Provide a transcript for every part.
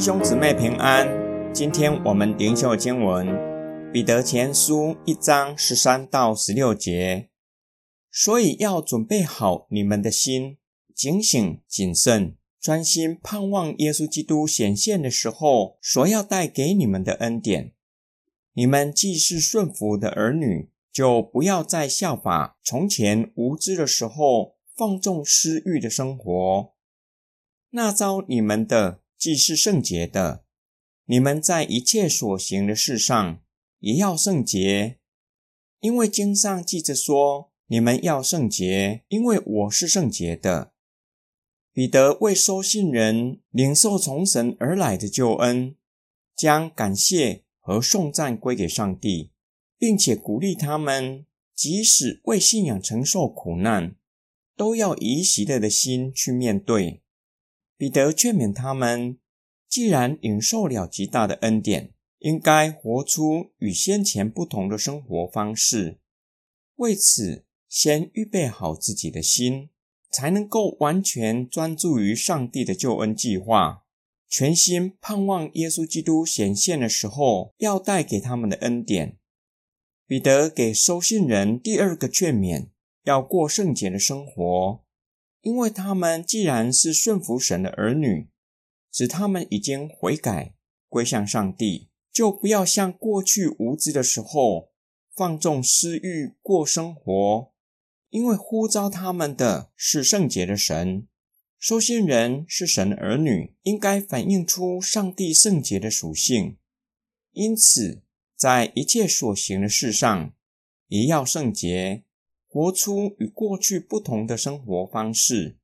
弟兄姊妹平安。今天我们灵修经文《彼得前书》一章十三到十六节，所以要准备好你们的心，警醒谨慎，专心盼望耶稣基督显现的时候所要带给你们的恩典。你们既是顺服的儿女，就不要再效法从前无知的时候放纵私欲的生活。那招你们的。既是圣洁的，你们在一切所行的事上也要圣洁，因为经上记着说：“你们要圣洁，因为我是圣洁的。”彼得为收信人领受从神而来的救恩，将感谢和颂赞归给上帝，并且鼓励他们，即使为信仰承受苦难，都要以喜乐的心去面对。彼得劝勉他们，既然领受了极大的恩典，应该活出与先前不同的生活方式。为此，先预备好自己的心，才能够完全专注于上帝的救恩计划，全心盼望耶稣基督显现的时候要带给他们的恩典。彼得给收信人第二个劝勉，要过圣洁的生活。因为他们既然是顺服神的儿女，使他们已经悔改归向上帝，就不要像过去无知的时候放纵私欲过生活。因为呼召他们的是圣洁的神，收信人是神的儿女，应该反映出上帝圣洁的属性。因此，在一切所行的事上，也要圣洁。活出与过去不同的生活方式。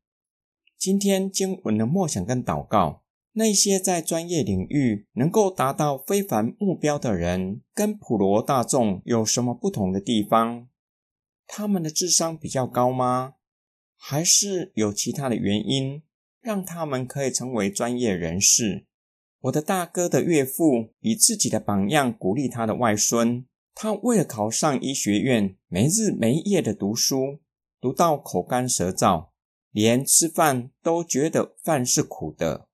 今天经文的默想跟祷告，那些在专业领域能够达到非凡目标的人，跟普罗大众有什么不同的地方？他们的智商比较高吗？还是有其他的原因让他们可以成为专业人士？我的大哥的岳父以自己的榜样鼓励他的外孙。他为了考上医学院，没日没夜的读书，读到口干舌燥，连吃饭都觉得饭是苦的。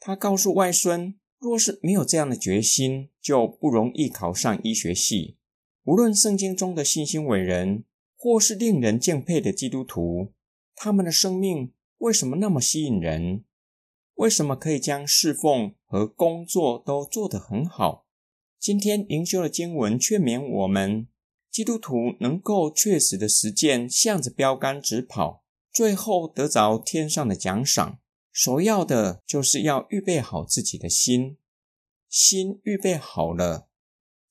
他告诉外孙，若是没有这样的决心，就不容易考上医学系。无论圣经中的信心伟人，或是令人敬佩的基督徒，他们的生命为什么那么吸引人？为什么可以将侍奉和工作都做得很好？今天灵修的经文劝勉我们，基督徒能够确实的实践，向着标杆直跑，最后得着天上的奖赏。首要的就是要预备好自己的心，心预备好了，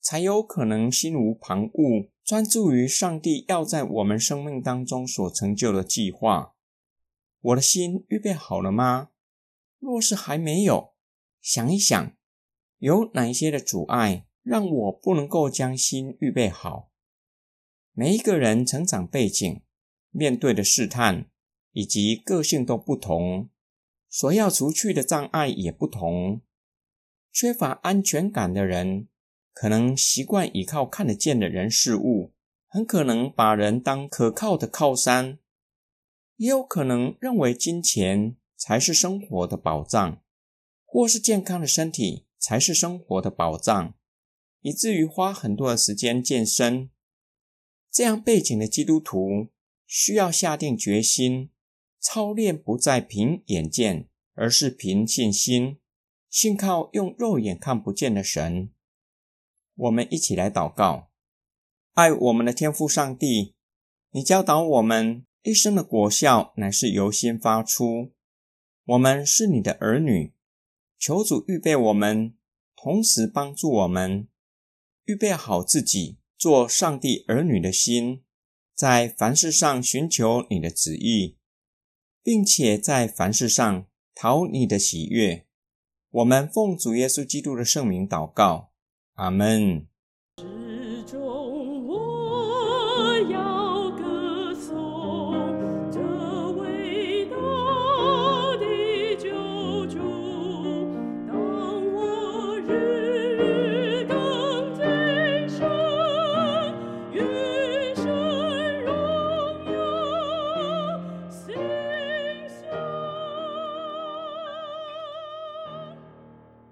才有可能心无旁骛，专注于上帝要在我们生命当中所成就的计划。我的心预备好了吗？若是还没有，想一想。有哪一些的阻碍让我不能够将心预备好？每一个人成长背景、面对的试探以及个性都不同，所要除去的障碍也不同。缺乏安全感的人，可能习惯依靠看得见的人事物，很可能把人当可靠的靠山，也有可能认为金钱才是生活的保障，或是健康的身体。才是生活的保障，以至于花很多的时间健身。这样背景的基督徒需要下定决心，操练不再凭眼见，而是凭信心，信靠用肉眼看不见的神。我们一起来祷告：爱我们的天父上帝，你教导我们一生的果效乃是由心发出。我们是你的儿女。求主预备我们，同时帮助我们预备好自己做上帝儿女的心，在凡事上寻求你的旨意，并且在凡事上讨你的喜悦。我们奉主耶稣基督的圣名祷告，阿门。